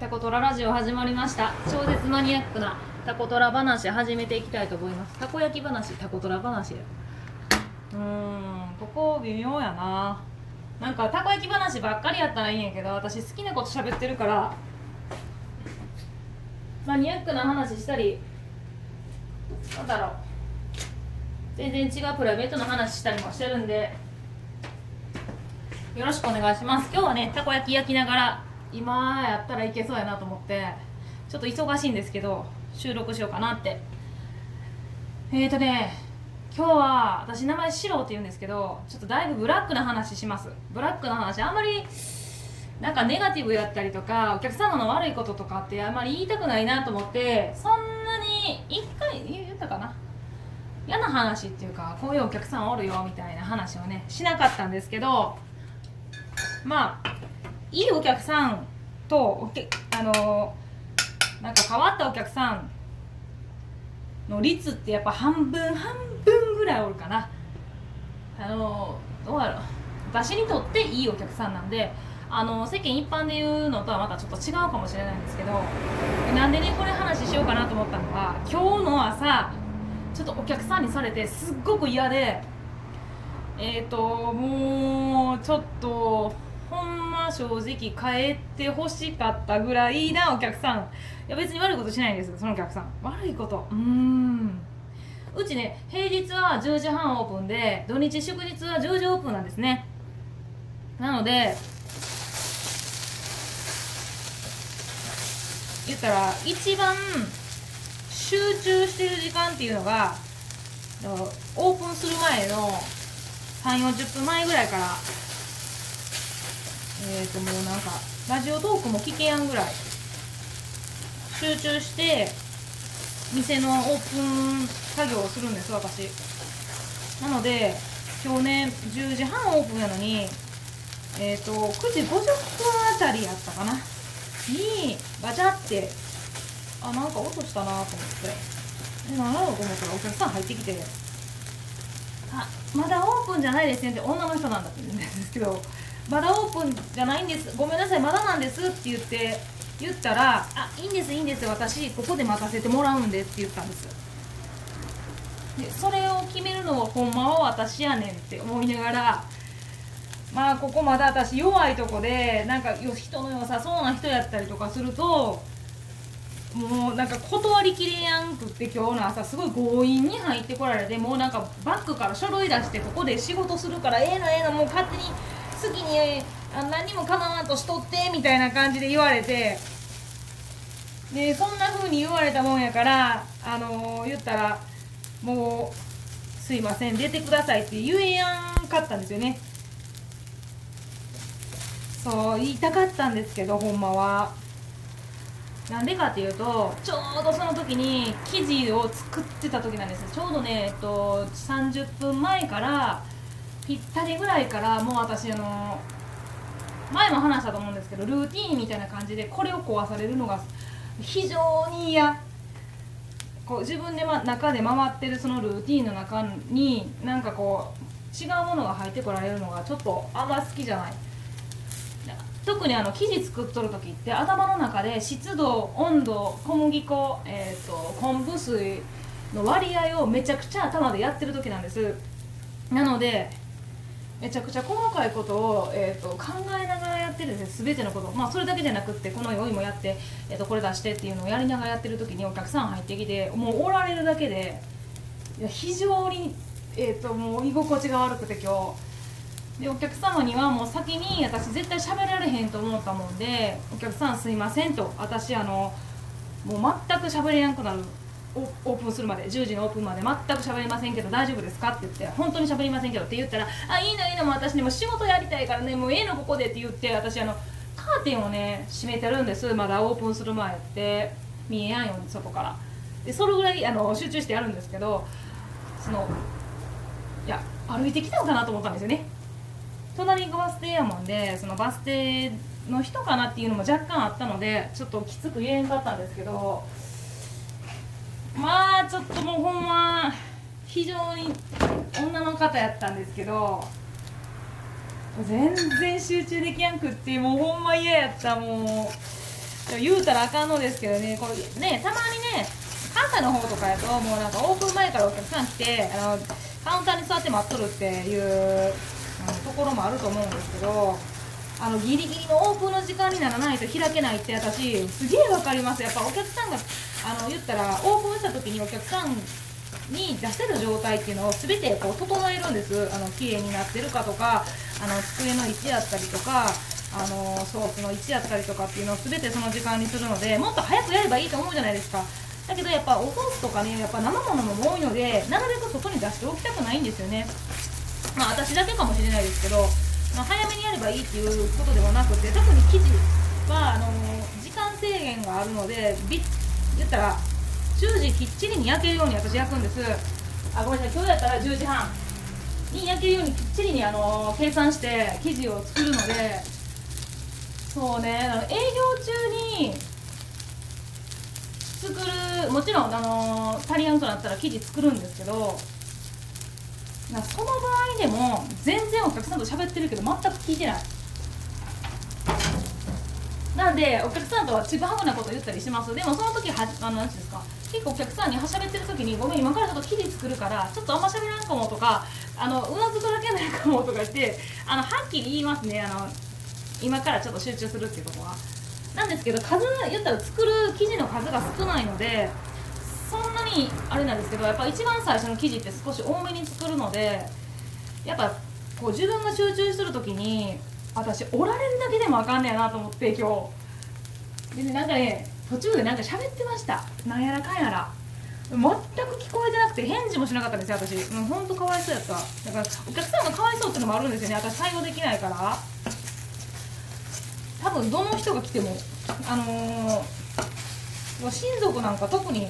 タコトララジオ始まりました。超絶マニアックなタコトラ話始めていきたいと思います。たこ焼き話タコトラ話うーんここ微妙やな。なんかたこ焼き話ばっかりやったらいいんやけど私好きなこと喋ってるから。マニアックな話したりなんだろう。全然違うプライベートの話したりもしてるんでよろしくお願いします。今日はねたこ焼き焼きながら今やったらいけそうやなと思ってちょっと忙しいんですけど収録しようかなって。えーとね今日は私名前シロって言うんですけどちょっとだいぶブラックな話します。ブラックな話あんまりなんかネガティブやったりとかお客様の悪いこととかってあんまり言いたくないなと思ってそんなに一回言ったかな。嫌な話っていうかこういうお客さんおるよみたいな話をねしなかったんですけどまあいいお客さんとおけあのなんか変わったお客さんの率ってやっぱ半分半分ぐらいおるかな。あのどうやろう。私にとっていいお客さんなんであの世間一般で言うのとはまたちょっと違うかもしれないんですけどなんでねこれ話しようかなと思ったのは今日の朝ちょっとお客さんにされてすっごく嫌でえっ、ー、ともうちょっとほんま正直帰ってほしかったぐらいなお客さん。いや別に悪いことしないんですそのお客さん。悪いこと。うーん。うちね平日は10時半オープンで土日祝日は10時オープンなんですね。なので言ったら一番集中してる時間っていうのがオープンする前の3 4 0分前ぐらいからえっ、ー、ともうなんかラジオトークも聞けやんぐらい集中して店のオープン作業をするんです私。なので今日ね10時半オープンやのにえっ、ー、と9時50分あたりやったかな？にガチャってあなんか音したなと思って。で何やろうと思ったらお客さん入ってきて「あまだオープンじゃないですね」って女の人なんだって言うんですけどまだオープンじゃないんです。ごめんなさいまだなんですって言って言ったら「あいいんですいいんです私ここで待たせてもらうんで」って言ったんです。でそれを決めるのはほんまは私やねんって思いながらまあここまだ私弱いとこでなんか人の良さそうな人やったりとかするともうなんか断りきれやんくって今日の朝すごい強引に入ってこられてもうなんかバッグから書類出してここで仕事するからええなええなもう勝手に好きにあ何にも構わんとしとってみたいな感じで言われて。でそんな風に言われたもんやからあのー、言ったらもうすいません出てくださいって言えやんかったんですよね。そう言いたかったんですけどほんまは。なんでかっていうとちょうどその時に生地を作ってた時なんです。ちょうどねえっと30分前からぴったりぐらいからもう私あの前も話したと思うんですけどルーティーンみたいな感じでこれを壊されるのが非常に嫌。こう自分で、ま、中で回ってるそのルーティンの中になんかこう違うものが入ってこられるのがちょっとあんま好きじゃない。特にあの生地作っとる時って頭の中で湿度温度小麦粉、えーと、と昆布水の割合をめちゃくちゃ頭でやってる時なんです。なのでめちゃくちゃ細かいことを、えーと、考えながらやってるんです全てのこと、まあ、それだけじゃなくってこの用意もやって、えーと、これ出してっていうのをやりながらやってる時にお客さん入ってきてもうおられるだけでいや非常に、えーと、もう居心地が悪くて今日。でお客様にはもう先に私絶対喋られへんと思ったもんで「お客さんすいません」と「私あのもう全く喋れなくなるオープンするまで10時のオープンまで全く喋りませんけど大丈夫ですかって言って本当に喋りませんけどって言ったらあいいのいいのも私にも仕事やりたいからねもうええのここでって言って私あのカーテンをね閉めてるんですまだオープンする前って。見えやんように外から。でそれぐらいあの集中してやるんですけどそのいや歩いてきたのかなと思ったんですよね。隣がバス停やもんでそのバス停の人かなっていうのも若干あったのでちょっときつく言えんかったんですけどまあちょっともうほんま非常に女の方やったんですけど全然集中できやんくってもうほんま嫌やったもう言うたらあかんのですけどねこれねたまにね関西の方とかやともうなんかオープン前からお客さん来てあのカウンターに座って待っとるっていうところもあると思うんですけどあのギリギリのオープンの時間にならないと開けないって私すげえわかります。やっぱお客さんがあの言ったらオープンした時にお客さんに出せる状態っていうのを全てこう整えるんです。あの綺麗になってるかとかあの机の位置やったりとかあのソースの位置やったりとかっていうのを全てその時間にするのでもっと早くやればいいと思うじゃないですか。だけどやっぱおソースとかねやっぱ生ものも多いのでなるべく外に出しておきたくないんですよね。まあ私だけかもしれないですけど、まあ、早めにやればいいっていうことではなくて特に生地はあの時間制限があるのでビ言ったら10時きっちりに焼けるように私焼くんです。あごめんなさい。今日やったら10時半。に焼けるようにきっちりにあの計算して生地を作るので。そうね。あの営業中に作るもちろんあの足りやんとなったら生地作るんですけど。なその場合でも全然お客さんと喋ってるけど全く聞いてない。なんでお客さんとはちぐはぐなこと言ったりします？でもその時はあのなんていうんですか？結構お客さんに喋ってる時に「ごめん今からちょっと生地作るからちょっとあんま喋らんかも」とか「あのうなずくだけないかも」とか言ってあのはっきり言いますね。あの今からちょっと集中するっていうとこは。なんですけど数言ったら作る生地の数が少ないのでそんなにあれなんですけどやっぱ一番最初の生地って少し多めに作るのでやっぱこう自分が集中する時に私おられるだけでもあかんねやなと思って今日。でなんかね途中でなんか喋ってました。なんやらかんやら。全く聞こえてなくて返事もしなかったんですよ私。もうほんとかわいそうやった。だからお客さんがかわいそうってのもあるんですよね。私対応できないから。多分どの人が来てもあのー、親族なんか特に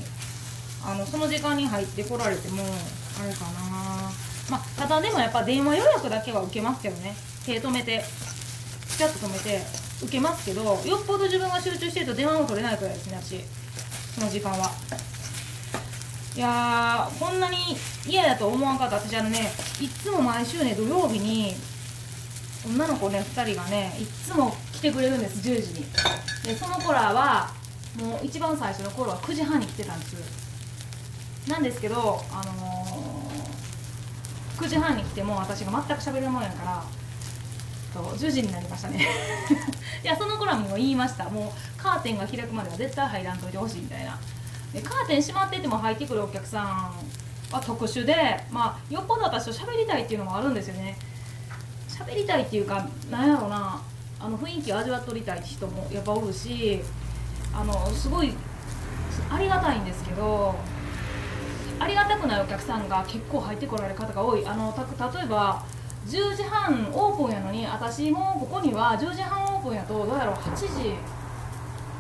あのその時間に入ってこられてもあれかな。まあただでもやっぱ電話予約だけは受けますけどね。手止めて。ピタッと止めて受けますけどよっぽど自分が集中してると電話も取れないくらいですね私。その時間は。いやーこんなに嫌だと思わんかった。私あのねいつも毎週ね土曜日に女の子ね2人がねいつも来てくれるんです10時に。でその子らはもう一番最初の頃は9時半に来てたんです。なんですけどあのー、9時半に来ても私が全く喋るもんやからと10時になりましたね。いやその頃にもう言いました。もうカーテンが開くまでは絶対入らんといてほしいみたいな。でカーテン閉まってても入ってくるお客さんは特殊でまあよっぽど私と喋りたいっていうのもあるんですよね。喋りたいっていうかなんやろうな。あの雰囲気を味わっとりたい人もやっぱおるしあのすごいありがたいんですけどありがたくないお客さんが結構入ってこられる方が多い。あのた例えば10時半オープンやのに私もここには10時半オープンやとどうやろう8時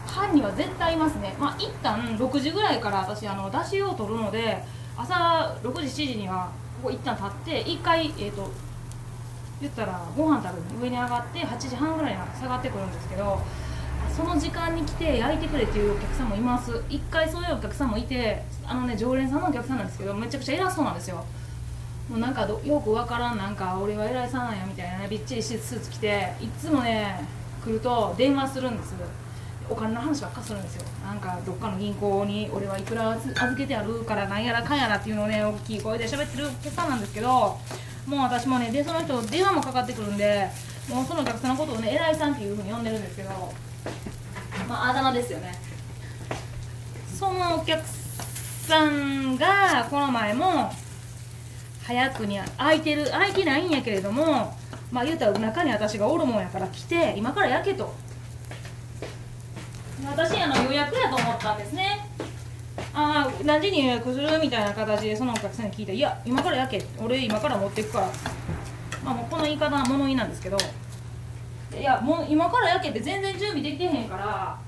半には絶対いますね。まあ一旦6時ぐらいから私あの出汁を取るので朝6時7時にはここ一旦立って1回えっ、ー、と言ったらご飯食べるに上に上がって8時半ぐらいに下がってくるんですけどその時間に来て焼いてくれっていうお客さんもいます。一回そういうお客さんもいてあのね常連さんのお客さんなんですけどめちゃくちゃ偉そうなんですよ。もうなんかよくわからんなんか俺は偉いさんなんやみたいなねびっちりスーツ着ていつもね来ると電話するんですお金の話ばっかするんですよ。なんかどっかの銀行に俺はいくら預けてやるからなんやらかんやらっていうのをね大きい声で喋ってるお客さんなんですけどもう私もねでその人電話もかかってくるんでもうそのお客さんのことをね偉いさんっていうふうに呼んでるんですけどまああだ名ですよね。そのお客さんがこの前も早くに空いてる空いてないんやけれどもまあ言うたら中に私がおるもんやから来て今から焼けと。私あの予約やと思ったんですね。ああ何時に予約するみたいな形でそのお客さんに聞いて「いや今から焼け。俺今から持ってくから」まあもうこの言い方は物言いなんですけど「いやもう今から焼けって全然準備できてへんから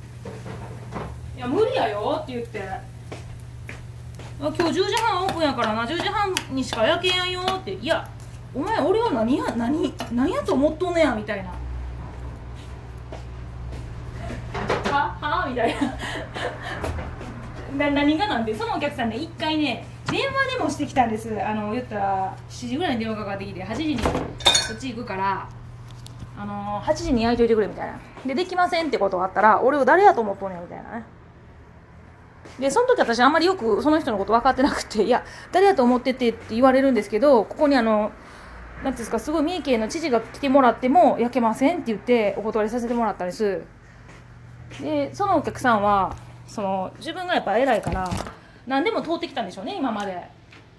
いや無理やよ」って言って「今日10時半オープンやからな。10時半にしか焼けやんよ」って「いやお前俺は何や何何やと思っとんねや」みたいな。は？は？みたいな。な何がなんで？そのお客さんね一回ね電話でもしてきたんです。あの言ったら7時ぐらいに電話かかってきて8時にこっち行くから。あのー、8時に焼いといてくれみたいな。でできませんってことがあったら俺を誰やと思っとんねんみたいなね。でその時私あんまりよくその人のこと分かってなくていや誰やと思っててって言われるんですけどここにあの何ていうんですかすごい三重県の知事が来てもらっても焼けませんって言ってお断りさせてもらったんです。でそのお客さんはその自分がやっぱ偉いから何でも通ってきたんでしょうね今まで。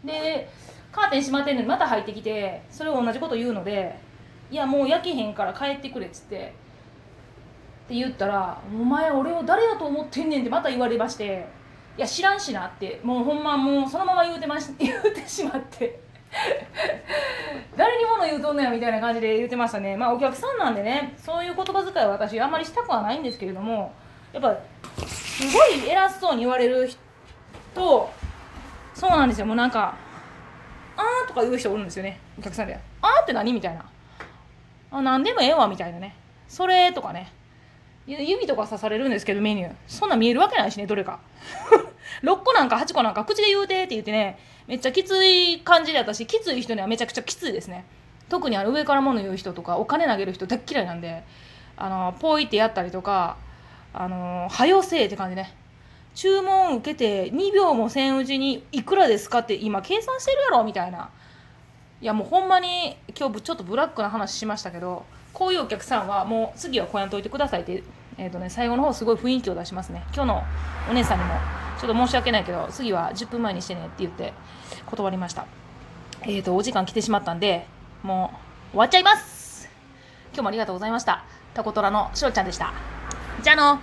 でカーテン閉まってんのにまた入ってきてそれを同じこと言うのでいやもう焼けへんから帰ってくれっつってって言ったら「お前俺を誰だと思ってんねん」ってまた言われまして「いや知らんしな」ってもうほんまもうそのまま言うてまし言うてしまって。誰に物言うとんのやみたいな感じで言ってましたね。まあお客さんなんでねそういう言葉遣いは私あんまりしたくはないんですけれどもやっぱすごい偉そうに言われる人そうなんですよ。もうなんか「あー」とか言う人おるんですよねお客さんで「あー」って何みたいな「あ何でもええわ」みたいなね「それ」とかね。指とか刺されるんですけどメニュー。そんな見えるわけないしねどれか。6個なんか8個なんか口で言うてって言ってねめっちゃきつい感じで私きつい人にはめちゃくちゃきついですね。特にあの上から物言う人とかお金投げる人大っ嫌いなんであのポイってやったりとかあのはよせえって感じね。注文受けて2秒もせんうちにいくらですかって今計算してるやろみたいな。いやもうほんまに今日ちょっとブラックな話しましたけどこういうお客さんはもう次はこうやんといてくださいって、えーとね、最後の方すごい雰囲気を出しますね。今日のお姉さんにもちょっと申し訳ないけど次は10分前にしてねって言って断りました。えーとお時間来てしまったんでもう終わっちゃいます。今日もありがとうございました。タコトラのしろちゃんでした。じゃあの